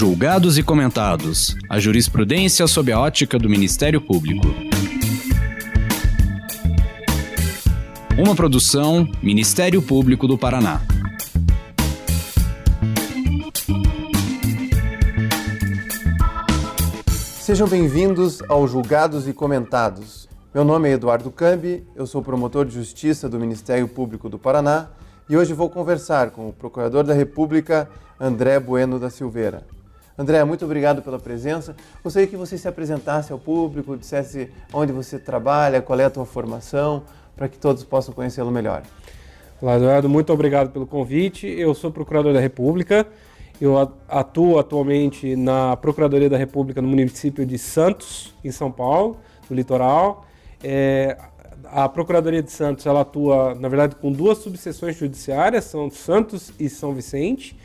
Julgados e comentados. A jurisprudência sob a ótica do Ministério Público. Uma produção Ministério Público do Paraná. Sejam bem-vindos ao Julgados e Comentados. Meu nome é Eduardo Cambi, eu sou promotor de justiça do Ministério Público do Paraná e hoje vou conversar com o Procurador da República, André Bueno da Silveira. André, muito obrigado pela presença. Gostaria que você se apresentasse ao público, dissesse onde você trabalha, qual é a tua formação, para que todos possam conhecê-lo melhor. Olá, Eduardo, muito obrigado pelo convite. Eu sou Procurador da República. Eu atuo atualmente na Procuradoria da República no município de Santos, em São Paulo, no litoral. É, a Procuradoria de Santos ela atua, na verdade, com duas subseções judiciárias, são Santos e São Vicente.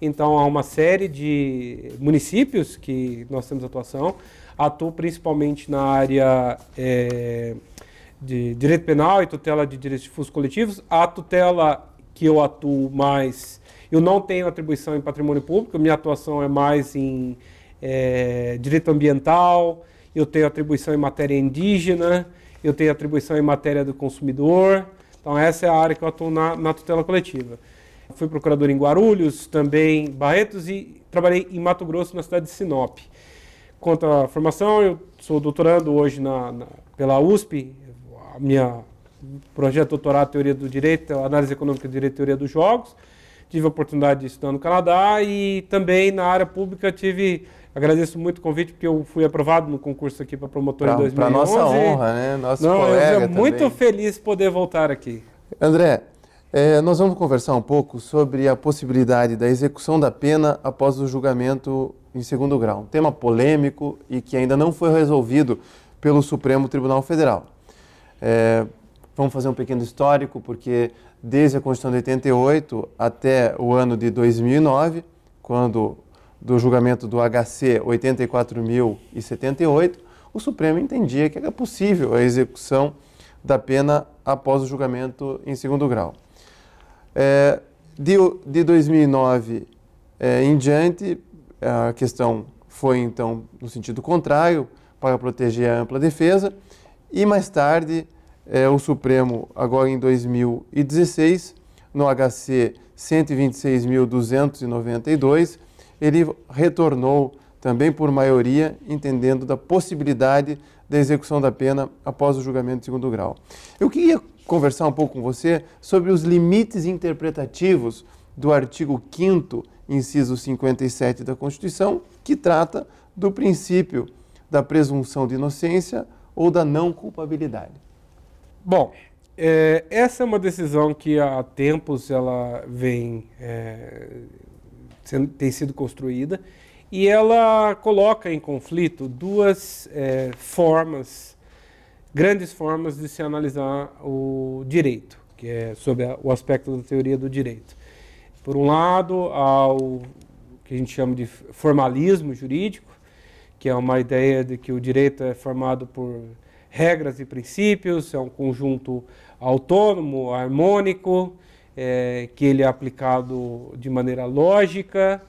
Então há uma série de municípios que nós temos atuação. Atuo principalmente na área é, de direito penal e tutela de direitos difusos coletivos. A tutela que eu atuo mais, eu não tenho atribuição em patrimônio público, minha atuação é mais em é, direito ambiental, eu tenho atribuição em matéria indígena, eu tenho atribuição em matéria do consumidor. Então, essa é a área que eu atuo na, na tutela coletiva. Fui procurador em Guarulhos, também em Barretos e trabalhei em Mato Grosso, na cidade de Sinop. Quanto à formação, eu sou doutorando hoje na, na pela USP. A minha projeto de doutorado Teoria do Direito, Análise Econômica do Direito e Teoria dos Jogos. Tive a oportunidade de estudar no Canadá e também na área pública tive Agradeço muito o convite, porque eu fui aprovado no concurso aqui para promotor pra, em 2011. Para nossa honra, né? Nosso Não, colega eu muito também. feliz poder voltar aqui. André, é, nós vamos conversar um pouco sobre a possibilidade da execução da pena após o julgamento em segundo grau. Um tema polêmico e que ainda não foi resolvido pelo Supremo Tribunal Federal. É, vamos fazer um pequeno histórico, porque desde a Constituição de 88 até o ano de 2009, quando do julgamento do HC 84.078, o Supremo entendia que era possível a execução da pena após o julgamento em segundo grau. É, de, de 2009 é, em diante, a questão foi então no sentido contrário, para proteger a ampla defesa, e mais tarde é, o Supremo, agora em 2016, no HC 126.292, ele retornou também por maioria, entendendo da possibilidade da execução da pena após o julgamento de segundo grau. Eu queria conversar um pouco com você sobre os limites interpretativos do artigo 5 inciso 57 da Constituição, que trata do princípio da presunção de inocência ou da não culpabilidade. Bom, é, essa é uma decisão que há tempos ela vem é, sendo, tem sido construída e ela coloca em conflito duas é, formas, grandes formas de se analisar o direito, que é sobre a, o aspecto da teoria do direito. Por um lado, ao que a gente chama de formalismo jurídico, que é uma ideia de que o direito é formado por regras e princípios, é um conjunto autônomo, harmônico, é, que ele é aplicado de maneira lógica,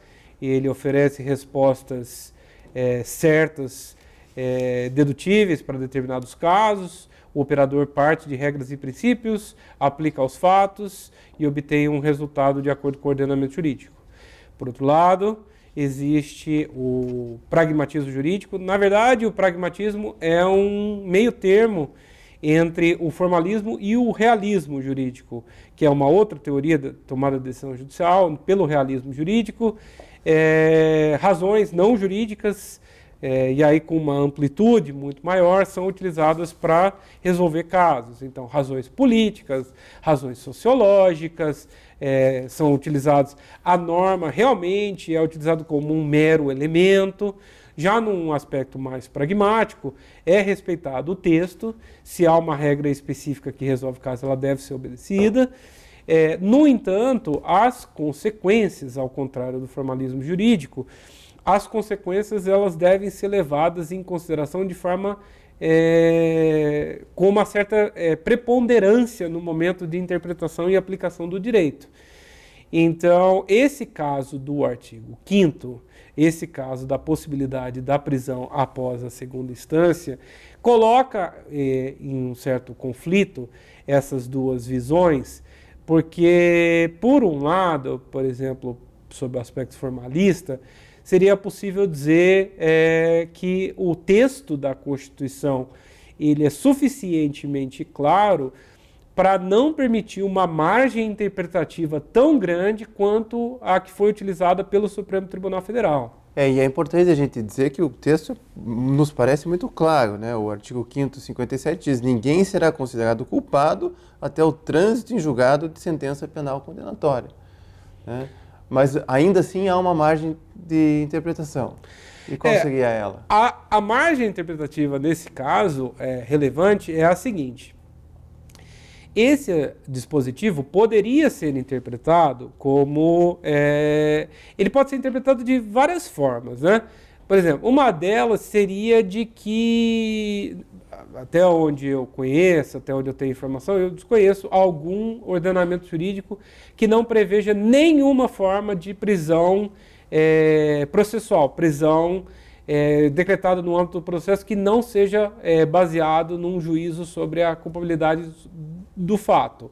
ele oferece respostas é, certas, é, dedutíveis para determinados casos. O operador parte de regras e princípios, aplica aos fatos e obtém um resultado de acordo com o ordenamento jurídico. Por outro lado, existe o pragmatismo jurídico. Na verdade, o pragmatismo é um meio termo entre o formalismo e o realismo jurídico, que é uma outra teoria da tomada de decisão judicial pelo realismo jurídico, é, razões não jurídicas, é, e aí com uma amplitude muito maior, são utilizadas para resolver casos. Então, razões políticas, razões sociológicas, é, são utilizados. A norma realmente é utilizado como um mero elemento. Já num aspecto mais pragmático, é respeitado o texto, se há uma regra específica que resolve o caso, ela deve ser obedecida. É, no entanto, as consequências, ao contrário do formalismo jurídico, as consequências elas devem ser levadas em consideração de forma é, com uma certa é, preponderância no momento de interpretação e aplicação do direito. Então, esse caso do artigo 5 esse caso da possibilidade da prisão após a segunda instância, coloca eh, em um certo conflito essas duas visões, porque, por um lado, por exemplo, sob o aspecto formalista, seria possível dizer é, que o texto da Constituição ele é suficientemente claro para não permitir uma margem interpretativa tão grande quanto a que foi utilizada pelo Supremo Tribunal Federal. É, e é importante a gente dizer que o texto nos parece muito claro, né? O artigo 5 57 diz: ninguém será considerado culpado até o trânsito em julgado de sentença penal condenatória. Né? Mas ainda assim há uma margem de interpretação. E qual é, seria ela? A, a margem interpretativa nesse caso é, relevante é a seguinte: esse dispositivo poderia ser interpretado como. É, ele pode ser interpretado de várias formas, né? Por exemplo, uma delas seria de que, até onde eu conheço, até onde eu tenho informação, eu desconheço algum ordenamento jurídico que não preveja nenhuma forma de prisão é, processual, prisão é, decretada no âmbito do processo que não seja é, baseado num juízo sobre a culpabilidade do fato.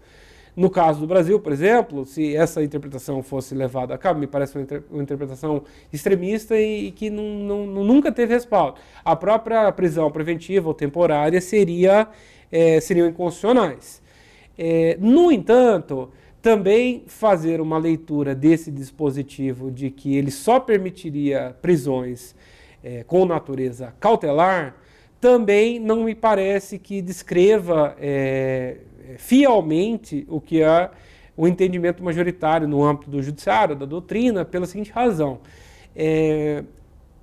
No caso do Brasil, por exemplo, se essa interpretação fosse levada a cabo, me parece uma, inter uma interpretação extremista e, e que não, nunca teve respaldo. A própria prisão preventiva ou temporária seria, é, seriam inconstitucionais. É, no entanto, também fazer uma leitura desse dispositivo de que ele só permitiria prisões é, com natureza cautelar, também não me parece que descreva é, fielmente o que é o entendimento majoritário no âmbito do judiciário, da doutrina, pela seguinte razão. É,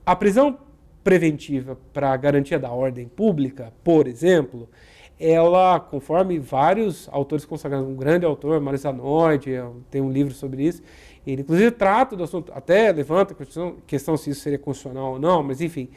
a prisão preventiva para garantia da ordem pública, por exemplo, ela, conforme vários autores consagrados, um grande autor, Mário Zanotti, tem um livro sobre isso, ele inclusive trata do assunto, até levanta a questão, questão se isso seria constitucional ou não, mas enfim,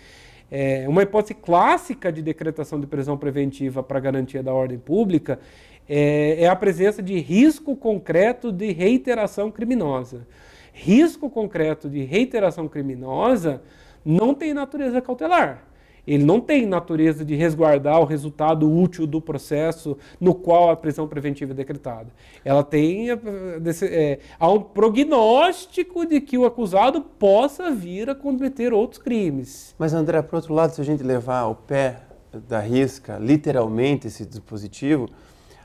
é, uma hipótese clássica de decretação de prisão preventiva para garantia da ordem pública é, é a presença de risco concreto de reiteração criminosa. Risco concreto de reiteração criminosa não tem natureza cautelar. Ele não tem natureza de resguardar o resultado útil do processo no qual a prisão preventiva é decretada. Ela tem é, há um prognóstico de que o acusado possa vir a cometer outros crimes. Mas André, por outro lado, se a gente levar ao pé da risca, literalmente esse dispositivo,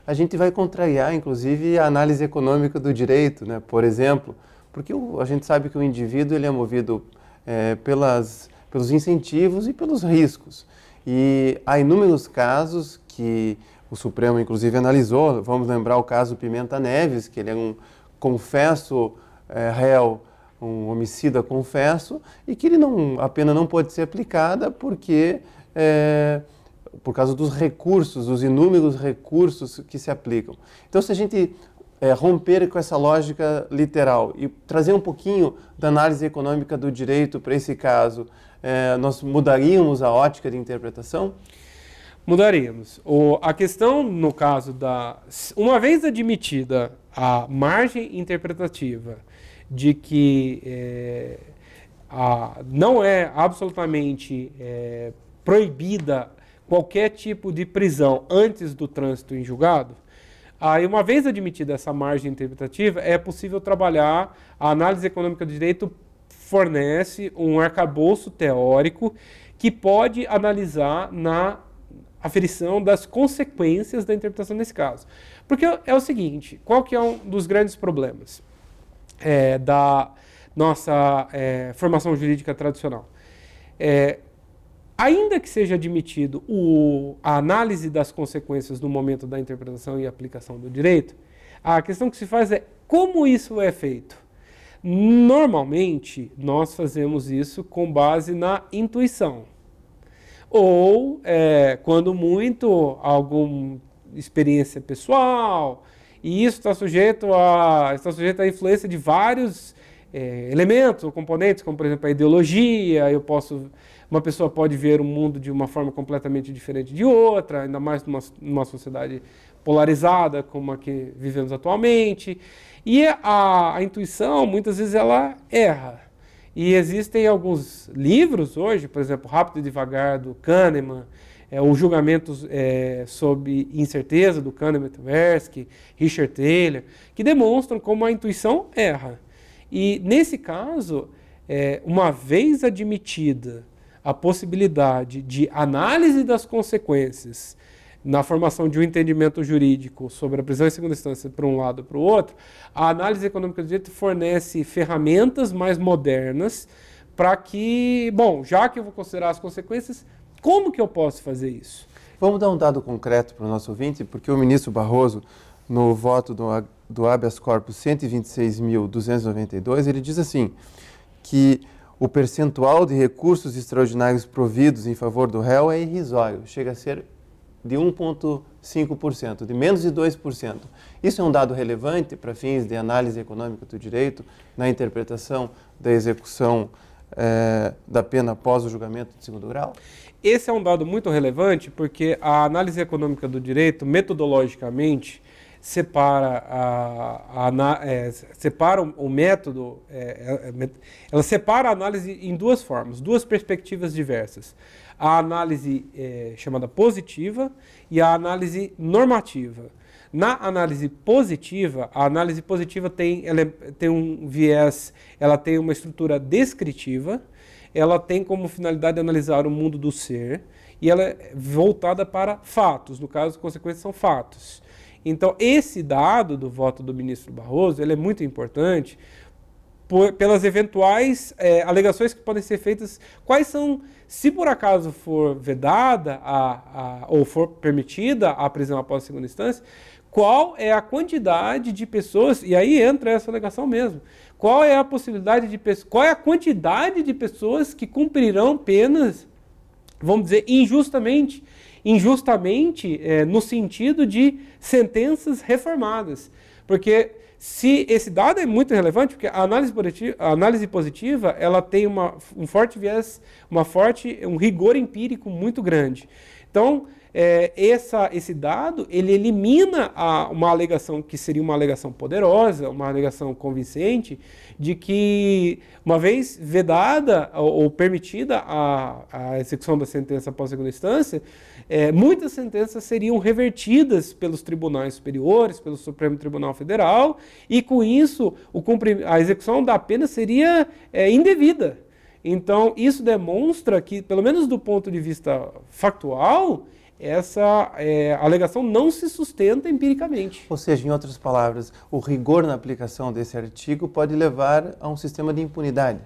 a gente vai contrariar, inclusive, a análise econômica do direito, né? por exemplo, porque o, a gente sabe que o indivíduo ele é movido é, pelas, pelos incentivos e pelos riscos. E há inúmeros casos que o Supremo, inclusive, analisou. Vamos lembrar o caso Pimenta Neves, que ele é um confesso é, réu, um homicida confesso, e que ele não, a pena não pode ser aplicada porque é, por causa dos recursos, dos inúmeros recursos que se aplicam. Então, se a gente é, romper com essa lógica literal e trazer um pouquinho da análise econômica do direito para esse caso, é, nós mudaríamos a ótica de interpretação? Mudaríamos. O, a questão, no caso da. Uma vez admitida a margem interpretativa de que é, a, não é absolutamente é, proibida qualquer tipo de prisão antes do trânsito em julgado, aí uma vez admitida essa margem interpretativa, é possível trabalhar, a análise econômica do direito fornece um arcabouço teórico que pode analisar na aferição das consequências da interpretação nesse caso. Porque é o seguinte, qual que é um dos grandes problemas é, da nossa é, formação jurídica tradicional? É, ainda que seja admitido o, a análise das consequências no momento da interpretação e aplicação do direito, a questão que se faz é como isso é feito. Normalmente, nós fazemos isso com base na intuição. Ou, é, quando muito, alguma experiência pessoal, e isso está sujeito a, está sujeito à influência de vários é, elementos ou componentes, como, por exemplo, a ideologia, eu posso uma pessoa pode ver o mundo de uma forma completamente diferente de outra, ainda mais numa, numa sociedade polarizada como a que vivemos atualmente. E a, a intuição, muitas vezes, ela erra. E existem alguns livros hoje, por exemplo, Rápido e Devagar, do Kahneman, é, o julgamento é, sob incerteza do Kahneman Tversky, Richard Taylor, que demonstram como a intuição erra. E nesse caso, é, uma vez admitida a possibilidade de análise das consequências na formação de um entendimento jurídico sobre a prisão em segunda instância para um lado e para o outro, a análise econômica do direito fornece ferramentas mais modernas para que, bom, já que eu vou considerar as consequências, como que eu posso fazer isso? Vamos dar um dado concreto para o nosso ouvinte, porque o ministro Barroso, no voto do, do habeas corpus 126.292, ele diz assim, que o percentual de recursos extraordinários providos em favor do réu é irrisório, chega a ser de 1,5%, de menos de 2%. Isso é um dado relevante para fins de análise econômica do direito, na interpretação da execução é, da pena após o julgamento de segundo grau? Esse é um dado muito relevante porque a análise econômica do direito, metodologicamente, separa, a, a, é, separa o, método, é, é, ela separa a análise em duas formas, duas perspectivas diversas. A análise é, chamada positiva e a análise normativa. Na análise positiva, a análise positiva tem, ela é, tem um viés, ela tem uma estrutura descritiva, ela tem como finalidade analisar o mundo do ser e ela é voltada para fatos, no caso, as consequências são fatos. Então, esse dado do voto do ministro Barroso ele é muito importante por, pelas eventuais é, alegações que podem ser feitas. Quais são, se por acaso for vedada a, a, ou for permitida a prisão após a segunda instância, qual é a quantidade de pessoas, e aí entra essa alegação mesmo, qual é a possibilidade de qual é a quantidade de pessoas que cumprirão penas, vamos dizer, injustamente injustamente é, no sentido de sentenças reformadas. Porque se esse dado é muito relevante, porque a análise positiva, a análise positiva ela tem uma, um forte viés, uma forte, um rigor empírico muito grande. Então, é, essa, esse dado ele elimina a, uma alegação que seria uma alegação poderosa, uma alegação convincente, de que, uma vez vedada ou, ou permitida a, a execução da sentença após segunda instância, é, muitas sentenças seriam revertidas pelos tribunais superiores, pelo Supremo Tribunal Federal, e com isso a execução da pena seria é, indevida. Então, isso demonstra que, pelo menos do ponto de vista factual, essa é, alegação não se sustenta empiricamente. Ou seja, em outras palavras, o rigor na aplicação desse artigo pode levar a um sistema de impunidade.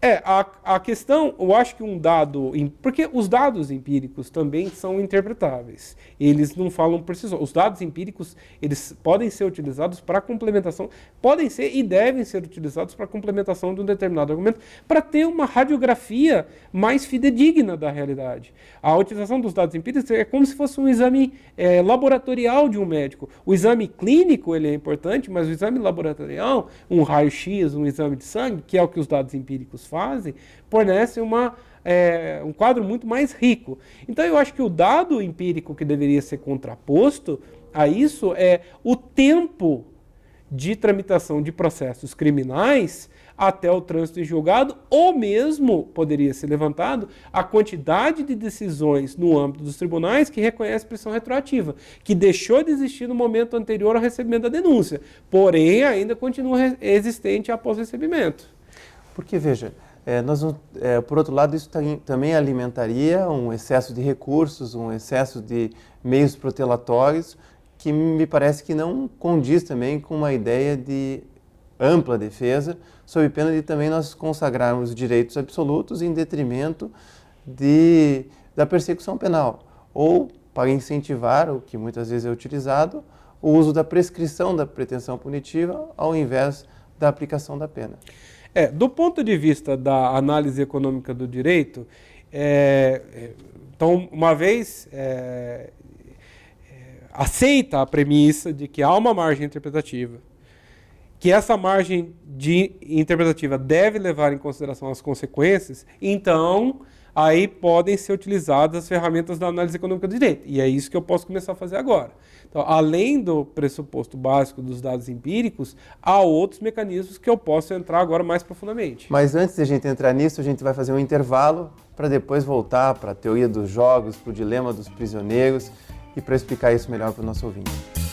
É, a, a questão, eu acho que um dado. Porque os dados empíricos também são interpretáveis. Eles não falam por si só. Os dados empíricos, eles podem ser utilizados para complementação, podem ser e devem ser utilizados para complementação de um determinado argumento, para ter uma radiografia mais fidedigna da realidade. A utilização dos dados empíricos é como se fosse um exame é, laboratorial de um médico. O exame clínico ele é importante, mas o exame laboratorial, um raio-x, um exame de sangue, que é o que os dados empíricos fazem, fornece uma, é, um quadro muito mais rico. Então eu acho que o dado empírico que deveria ser contraposto a isso é o tempo de tramitação de processos criminais até o trânsito em julgado, ou mesmo poderia ser levantado a quantidade de decisões no âmbito dos tribunais que reconhece pressão retroativa, que deixou de existir no momento anterior ao recebimento da denúncia, porém ainda continua existente após o recebimento. Porque, veja, é, nós, é, por outro lado, isso também alimentaria um excesso de recursos, um excesso de meios protelatórios, que me parece que não condiz também com uma ideia de ampla defesa, sob pena de também nós consagrarmos direitos absolutos em detrimento de, da persecução penal, ou para incentivar, o que muitas vezes é utilizado, o uso da prescrição da pretensão punitiva ao invés da aplicação da pena. É, do ponto de vista da análise econômica do direito, é, é então, uma vez é, é, aceita a premissa de que há uma margem interpretativa, que essa margem de interpretativa deve levar em consideração as consequências, então aí podem ser utilizadas as ferramentas da análise econômica do direito. E é isso que eu posso começar a fazer agora. Então, além do pressuposto básico dos dados empíricos, há outros mecanismos que eu posso entrar agora mais profundamente. Mas antes de a gente entrar nisso, a gente vai fazer um intervalo para depois voltar para a teoria dos jogos, para o dilema dos prisioneiros e para explicar isso melhor para o nosso ouvinte.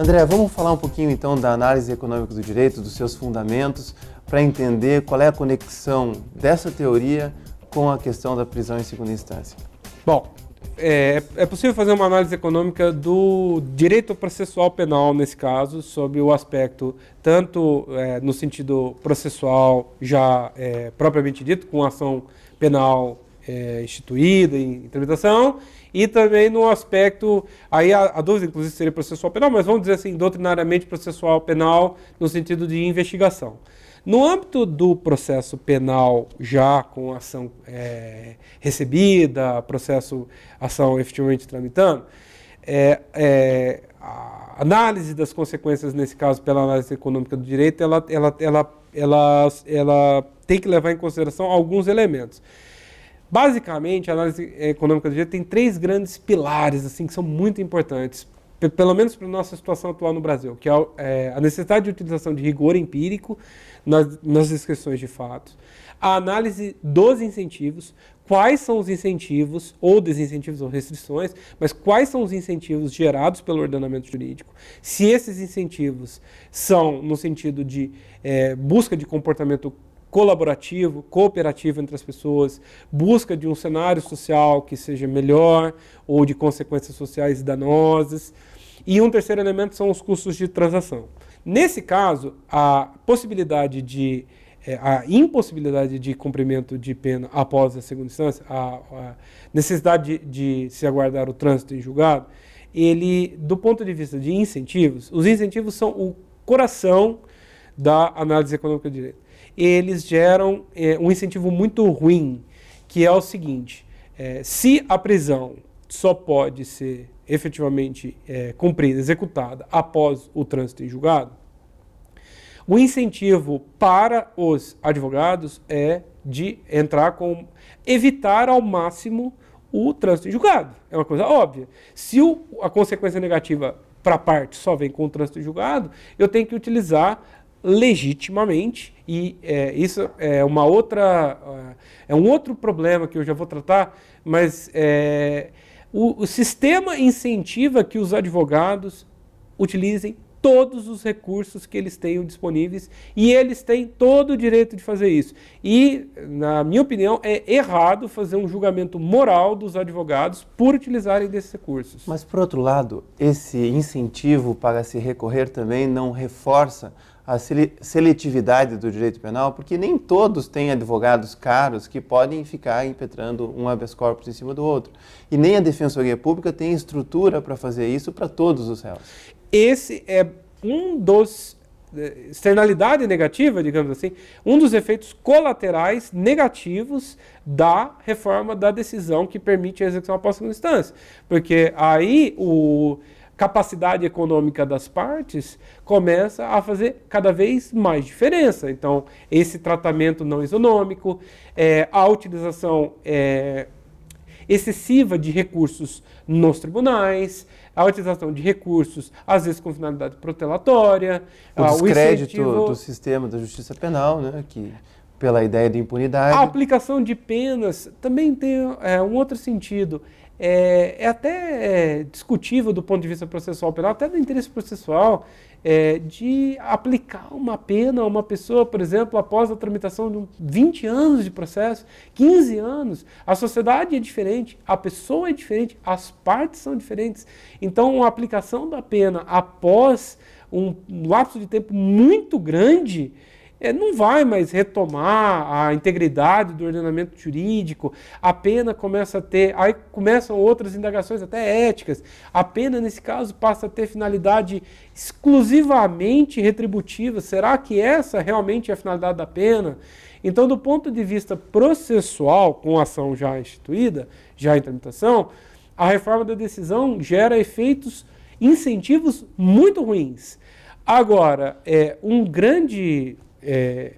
André, vamos falar um pouquinho então da análise econômica do direito, dos seus fundamentos, para entender qual é a conexão dessa teoria com a questão da prisão em segunda instância. Bom, é, é, possível fazer uma análise econômica do direito processual penal, nesse caso, sobre o aspecto tanto é, no sentido processual já é, propriamente dito, com ação penal é, instituída em tramitação, e também no aspecto, aí a, a, dúvida inclusive seria processual penal, mas vamos dizer assim, doutrinariamente processual penal no sentido de investigação. No âmbito do processo penal, já com ação é, recebida, processo, ação efetivamente tramitando, é, é, a análise das consequências, nesse caso, pela análise econômica do direito, ela, ela, ela, ela, ela tem que levar em consideração alguns elementos. Basicamente, a análise econômica do direito tem três grandes pilares assim que são muito importantes, pelo menos para a nossa situação atual no Brasil, que é, é a necessidade de utilização de rigor empírico nas, nas descrições de fatos, a análise dos incentivos, quais são os incentivos, ou desincentivos ou restrições, mas quais são os incentivos gerados pelo ordenamento jurídico, se esses incentivos são no sentido de é, busca de comportamento colaborativo, cooperativo entre as pessoas, busca de um cenário social que seja melhor ou de consequências sociais danosas. E um terceiro elemento são os custos de transação. Nesse caso, a possibilidade de é, a impossibilidade de cumprimento de pena após a segunda instância, a, a necessidade de, de, se aguardar o trânsito em julgado, ele, do ponto de vista de incentivos, os incentivos são o coração da análise econômica de direito eles geram é, um incentivo muito ruim, que é o seguinte: é, se a prisão só pode ser efetivamente é, cumprida, executada após o trânsito em julgado, o incentivo para os advogados é de entrar com evitar ao máximo o trânsito em julgado. É uma coisa óbvia. Se o, a consequência negativa para a parte só vem com o trânsito em julgado, eu tenho que utilizar legitimamente e é, isso é uma outra é um outro problema que eu já vou tratar mas é, o, o, sistema incentiva que os advogados utilizem todos os recursos que eles tenham disponíveis e eles têm todo o direito de fazer isso. E na minha opinião é errado fazer um julgamento moral dos advogados por utilizarem desses recursos. Mas por outro lado esse incentivo para se recorrer também não reforça a seletividade do direito penal, porque nem todos têm advogados caros que podem ficar impetrando um habeas corpus em cima do outro. E nem a Defensoria Pública tem estrutura para fazer isso para todos os réus. Esse é um dos eh, externalidade negativa, digamos assim, um dos efeitos colaterais negativos da reforma da decisão que permite a execução após segunda instância. Porque aí o capacidade econômica das partes começa a fazer cada vez mais diferença. Então, esse tratamento não isonômico, é, a utilização é, excessiva de recursos nos tribunais, a utilização de recursos, às vezes com finalidade protelatória, o descrédito incentivo... do sistema da justiça penal, né, que pela ideia de impunidade. A aplicação de penas também tem é, um outro sentido é, é até é, discutível do ponto de vista processual penal, até do interesse processual, é, de aplicar uma pena a uma pessoa, por exemplo, após a tramitação de 20 anos de processo, 15 anos. A sociedade é diferente, a pessoa é diferente, as partes são diferentes. Então, a aplicação da pena após um lapso de tempo muito grande é, não vai mais retomar a integridade do ordenamento jurídico, a pena começa a ter, aí começam outras indagações até éticas, a pena nesse caso passa a ter finalidade exclusivamente retributiva, será que essa realmente é a finalidade da pena? Então, do ponto de vista processual, com a ação já instituída, já em tramitação, a reforma da decisão gera efeitos, incentivos muito ruins. Agora, é, um grande é,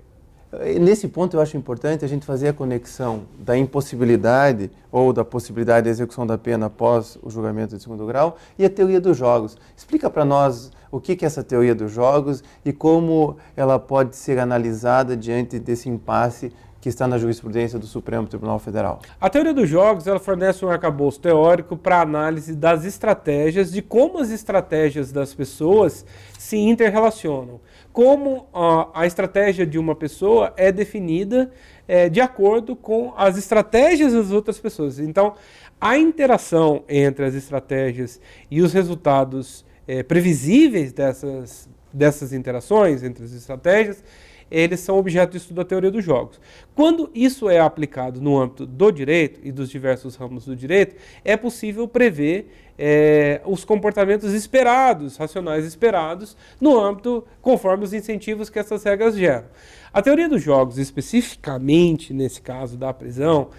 Nesse ponto, eu acho importante a gente fazer a conexão da impossibilidade ou da possibilidade de execução da pena após o julgamento de segundo grau e a teoria dos jogos. Explica para nós o que é essa teoria dos jogos e como ela pode ser analisada diante desse impasse que está na jurisprudência do Supremo Tribunal Federal. A teoria dos jogos ela fornece um arcabouço teórico para análise das estratégias, de como as estratégias das pessoas se interrelacionam como a estratégia de uma pessoa é definida é, de acordo com as estratégias das outras pessoas. Então, a interação entre as estratégias e os resultados é, previsíveis dessas, dessas interações entre as estratégias eles são objeto de estudo da teoria dos jogos. Quando isso é aplicado no âmbito do direito e dos diversos ramos do direito, é possível prever é, os comportamentos esperados, racionais esperados, no âmbito conforme os incentivos que essas regras geram. A teoria dos jogos, especificamente nesse caso da prisão,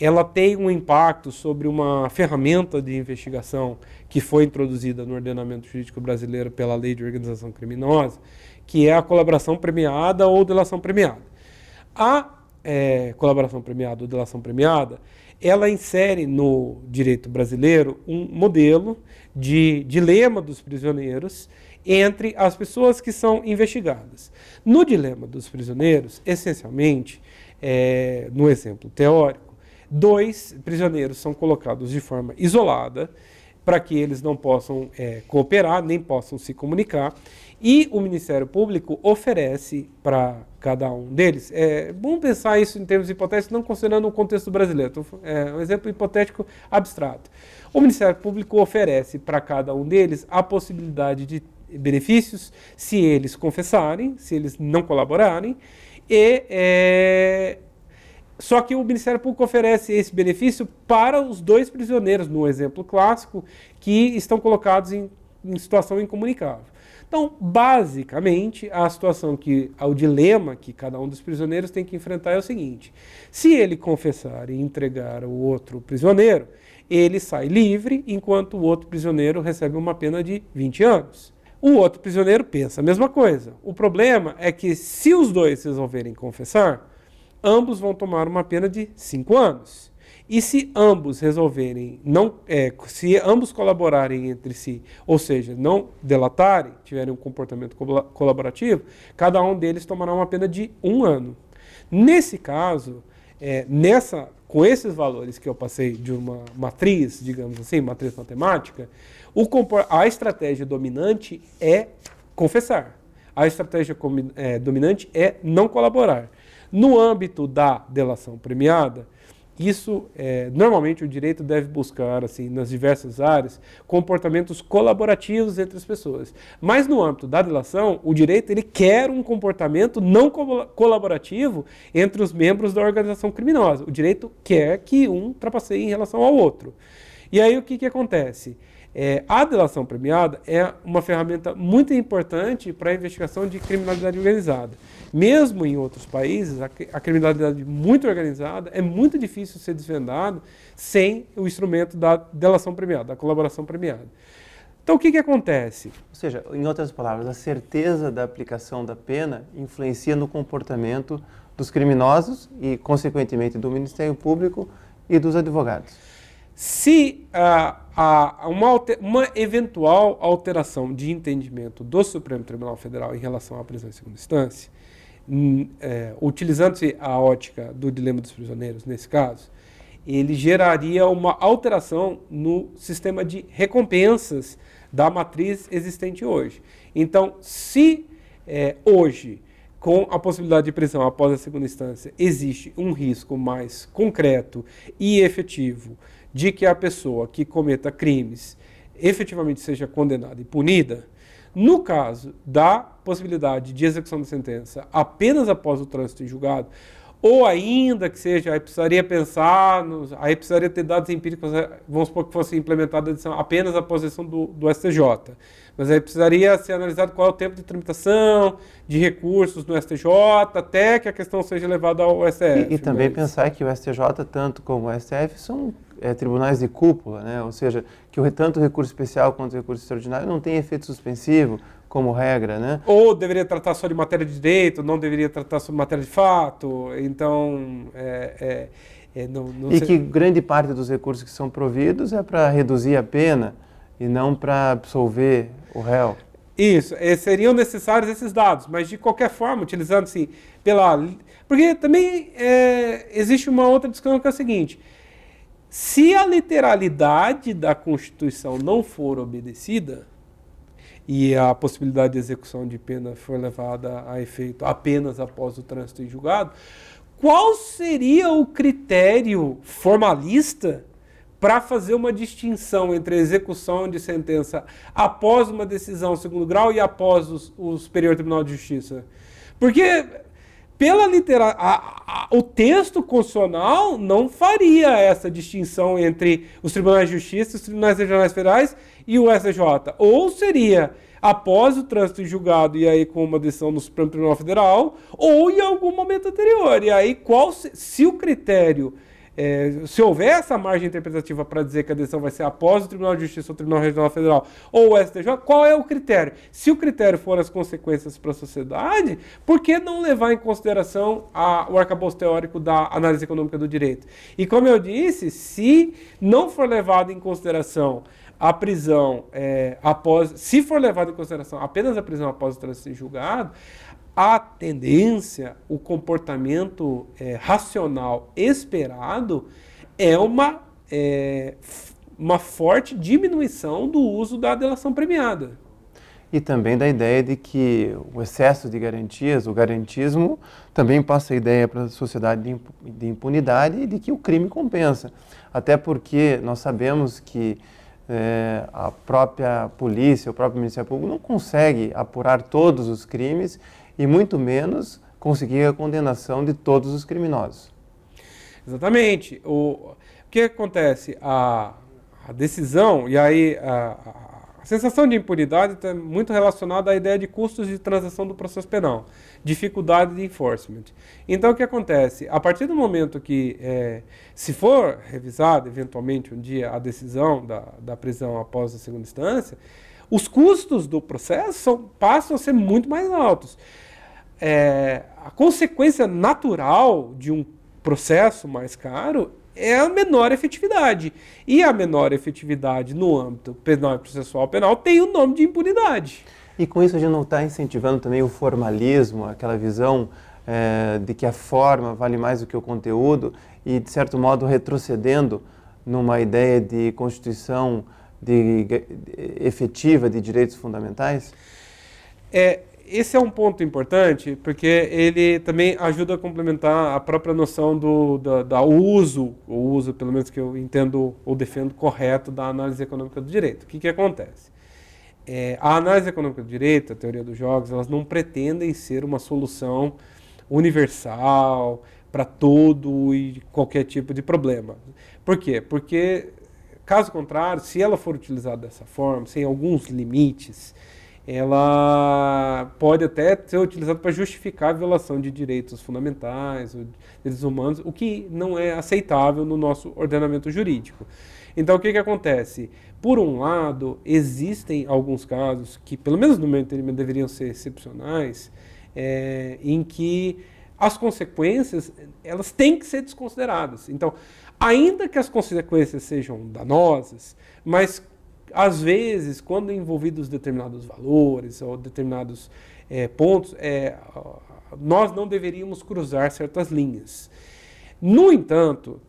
ela tem um impacto sobre uma ferramenta de investigação que foi introduzida no ordenamento jurídico brasileiro pela Lei de Organização Criminosa, que é a colaboração premiada ou delação premiada. A é, colaboração premiada ou delação premiada, ela insere no direito brasileiro um modelo de dilema dos prisioneiros entre as pessoas que são investigadas. No dilema dos prisioneiros, essencialmente, é, no exemplo teórico, dois prisioneiros são colocados de forma isolada para que eles não possam é, cooperar nem possam se comunicar e o Ministério Público oferece para cada um deles. É bom pensar isso em termos hipotéticos, não considerando o contexto brasileiro. É um exemplo hipotético abstrato. O Ministério Público oferece para cada um deles a possibilidade de benefícios se eles confessarem, se eles não colaborarem, e é, só que o Ministério Público oferece esse benefício para os dois prisioneiros, no exemplo clássico, que estão colocados em, em situação incomunicável. Então, basicamente, a situação que, o dilema que cada um dos prisioneiros tem que enfrentar é o seguinte: se ele confessar e entregar o outro prisioneiro, ele sai livre, enquanto o outro prisioneiro recebe uma pena de 20 anos. O outro prisioneiro pensa a mesma coisa. O problema é que, se os dois resolverem confessar, ambos vão tomar uma pena de 5 anos. E se ambos resolverem, não, é, se ambos colaborarem entre si, ou seja, não delatarem, tiverem um comportamento colaborativo, cada um deles tomará uma pena de um ano. Nesse caso, é, nessa, com esses valores que eu passei de uma matriz, digamos assim, matriz matemática, o, a estratégia dominante é confessar. A estratégia é, dominante é não colaborar. No âmbito da delação premiada, isso, é, normalmente, o direito deve buscar, assim, nas diversas áreas, comportamentos colaborativos entre as pessoas. Mas no âmbito da delação, o direito ele quer um comportamento não co colaborativo entre os membros da organização criminosa. O direito quer que um trapaceie em relação ao outro. E aí o que, que acontece? É, a delação premiada é uma ferramenta muito importante para a investigação de criminalidade organizada. Mesmo em outros países, a, a criminalidade muito organizada é muito difícil ser desvendado sem o instrumento da delação premiada, da colaboração premiada. Então, o que, que acontece? Ou seja, em outras palavras, a certeza da aplicação da pena influencia no comportamento dos criminosos e, consequentemente, do Ministério Público e dos advogados. Se ah, há uma, uma, eventual alteração de entendimento do Supremo Tribunal Federal em relação à prisão em segunda instância, hum, é, utilizando-se a ótica do dilema dos prisioneiros, nesse caso, ele geraria uma alteração no sistema de recompensas da matriz existente hoje. Então, se é, hoje, com a possibilidade de prisão após a segunda instância, existe um risco mais concreto e efetivo de que a pessoa que cometa crimes efetivamente seja condenada e punida, no caso da possibilidade de execução da sentença apenas após o trânsito em julgado, ou ainda que seja, aí precisaria pensar, nos, aí precisaria ter dados empíricos, eh, vamos supor que fosse implementada apenas a posição do, do STJ. Mas aí precisaria ser analisado qual é o tempo de tramitação, de recursos no STJ, até que a questão seja levada ao STF. E, e também mas... pensar que o STJ, tanto como o STF, são é, tribunais de cúpula, né? ou seja, que o, tanto o recurso especial quanto o recurso extraordinário não tem efeito suspensivo como regra, né? Ou deveria tratar só de matéria de direito, não deveria tratar sobre matéria de fato, então... É, é, não, não e sei... que grande parte dos recursos que são providos é para reduzir a pena e não para absolver o réu. Isso, seriam necessários esses dados, mas de qualquer forma, utilizando assim, pela porque também é, existe uma outra discussão que é a seguinte: se a literalidade da Constituição não for obedecida e a possibilidade de execução de pena for levada a efeito apenas após o trânsito em julgado, qual seria o critério formalista para fazer uma distinção entre a execução de sentença após uma decisão segundo grau e após o Superior Tribunal de Justiça? Porque pela litera o texto constitucional não faria essa distinção entre os tribunais de justiça, os tribunais regionais federais e o STJ. Ou seria após o trânsito julgado e aí com uma decisão no Supremo Tribunal Federal, ou em algum momento anterior. E aí qual se, se o critério é, se houver essa margem interpretativa para dizer que a decisão vai ser após o Tribunal de Justiça, o Tribunal Regional Federal ou o STJ, qual é o critério? Se o critério for as consequências para a sociedade, por que não levar em consideração a, o arcabouço teórico da análise econômica do direito? E como eu disse, se não for levado em consideração a prisão é, após, se for levado em consideração apenas a prisão após o trânsito julgado, a tendência, o comportamento é, racional esperado é uma, é, uma forte diminuição do uso da delação premiada. E também da ideia de que o excesso de garantias, o garantismo, também passa a ideia para a sociedade de impunidade e de que o crime compensa. Até porque nós sabemos que é, a própria polícia, o próprio Ministério Público não consegue apurar todos os crimes e muito menos conseguir a condenação de todos os criminosos. Exatamente. O, o que acontece? A, a decisão, e aí a, a, sensação de impunidade está muito relacionada à ideia de custos de transação do processo penal, dificuldade de enforcement. Então, o que acontece? A partir do momento que, é, se for revisada eventualmente um dia a decisão da, da prisão após a segunda instância, os custos do processo passam a ser muito mais altos é, a consequência natural de um processo mais caro é a menor efetividade. E a menor efetividade no âmbito penal e processual penal tem o nome de impunidade. E com isso a gente não está incentivando também o formalismo, aquela visão é, de que a forma vale mais do que o conteúdo e, de certo modo, retrocedendo numa ideia de constituição de, de, efetiva de direitos fundamentais? É, esse é um ponto importante, porque ele também ajuda a complementar a própria noção do da, da uso, o uso, pelo menos que eu entendo ou defendo correto, da análise econômica do direito. O que, que acontece? É, a análise econômica do direito, a teoria dos jogos, elas não pretendem ser uma solução universal para todo e qualquer tipo de problema. Por quê? Porque, caso contrário, se ela for utilizada dessa forma, sem alguns limites, ela pode até ser utilizada para justificar a violação de direitos fundamentais, direitos humanos, o que não é aceitável no nosso ordenamento jurídico. Então, o que, que acontece? Por um lado, existem alguns casos que, pelo menos no meu entendimento, deveriam ser excepcionais, é, em que as consequências elas têm que ser desconsideradas. Então, ainda que as consequências sejam danosas, mas às vezes, quando envolvidos determinados valores ou determinados é, pontos, é, nós não deveríamos cruzar certas linhas. No entanto,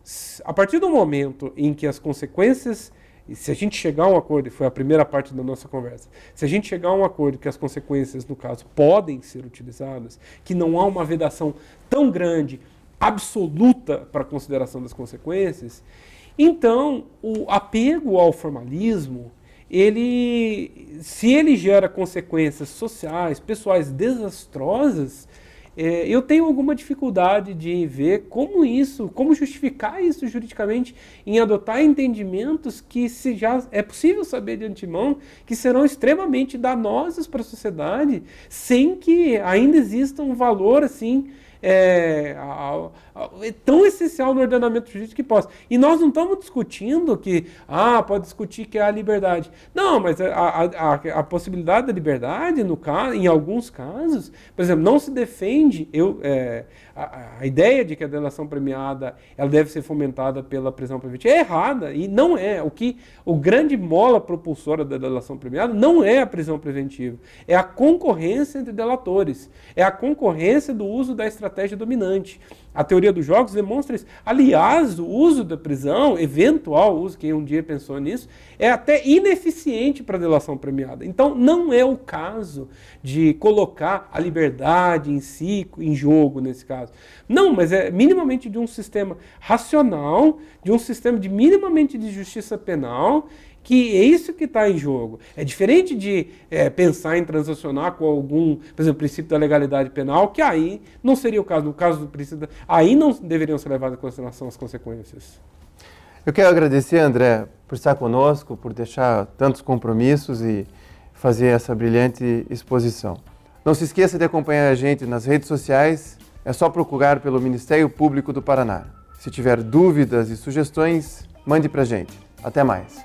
a partir do momento em que as consequências, se a gente chegar a um acordo, e foi a primeira parte da nossa conversa, se a gente chegar a um acordo que as consequências, no caso, podem ser utilizadas, que não há uma vedação tão grande, absoluta para a consideração das consequências, então, o apego ao formalismo, ele, se ele gera consequências sociais, pessoais desastrosas, é, eu tenho alguma dificuldade de ver como isso, como justificar isso juridicamente em adotar entendimentos que se já é possível saber de antemão que serão extremamente danosos para a sociedade, sem que ainda exista um valor assim é, é tão essencial no ordenamento jurídico que possa. E nós não estamos discutindo que, ah, pode discutir que há liberdade. Não, mas a, a, a, a possibilidade da liberdade, no caso, em alguns casos, por exemplo, não se defende, eu, é, a, a, ideia de que a delação premiada ela deve ser fomentada pela prisão preventiva é errada e não é. O que o grande mola propulsora da delação premiada não é a prisão preventiva, é a concorrência entre delatores, é a concorrência do uso da estratégia dominante. A teoria dos jogos demonstra isso. Aliás, o uso da prisão, eventual uso, quem um dia pensou nisso, é até ineficiente para a delação premiada. Então, não é o caso de colocar a liberdade em si em jogo nesse caso. Não, mas é minimamente de um sistema racional, de um sistema de minimamente de justiça penal que é isso que está em jogo. É diferente de é, pensar em transacionar com algum, por exemplo, princípio da legalidade penal, que aí não seria o caso. No caso do princípio, da, aí não deveriam ser levadas em consideração as consequências. Eu quero agradecer, André, por estar conosco, por deixar tantos compromissos e fazer essa brilhante exposição. Não se esqueça de acompanhar a gente nas redes sociais, é só procurar pelo Ministério Público do Paraná. Se tiver dúvidas e sugestões, mande para gente. Até mais.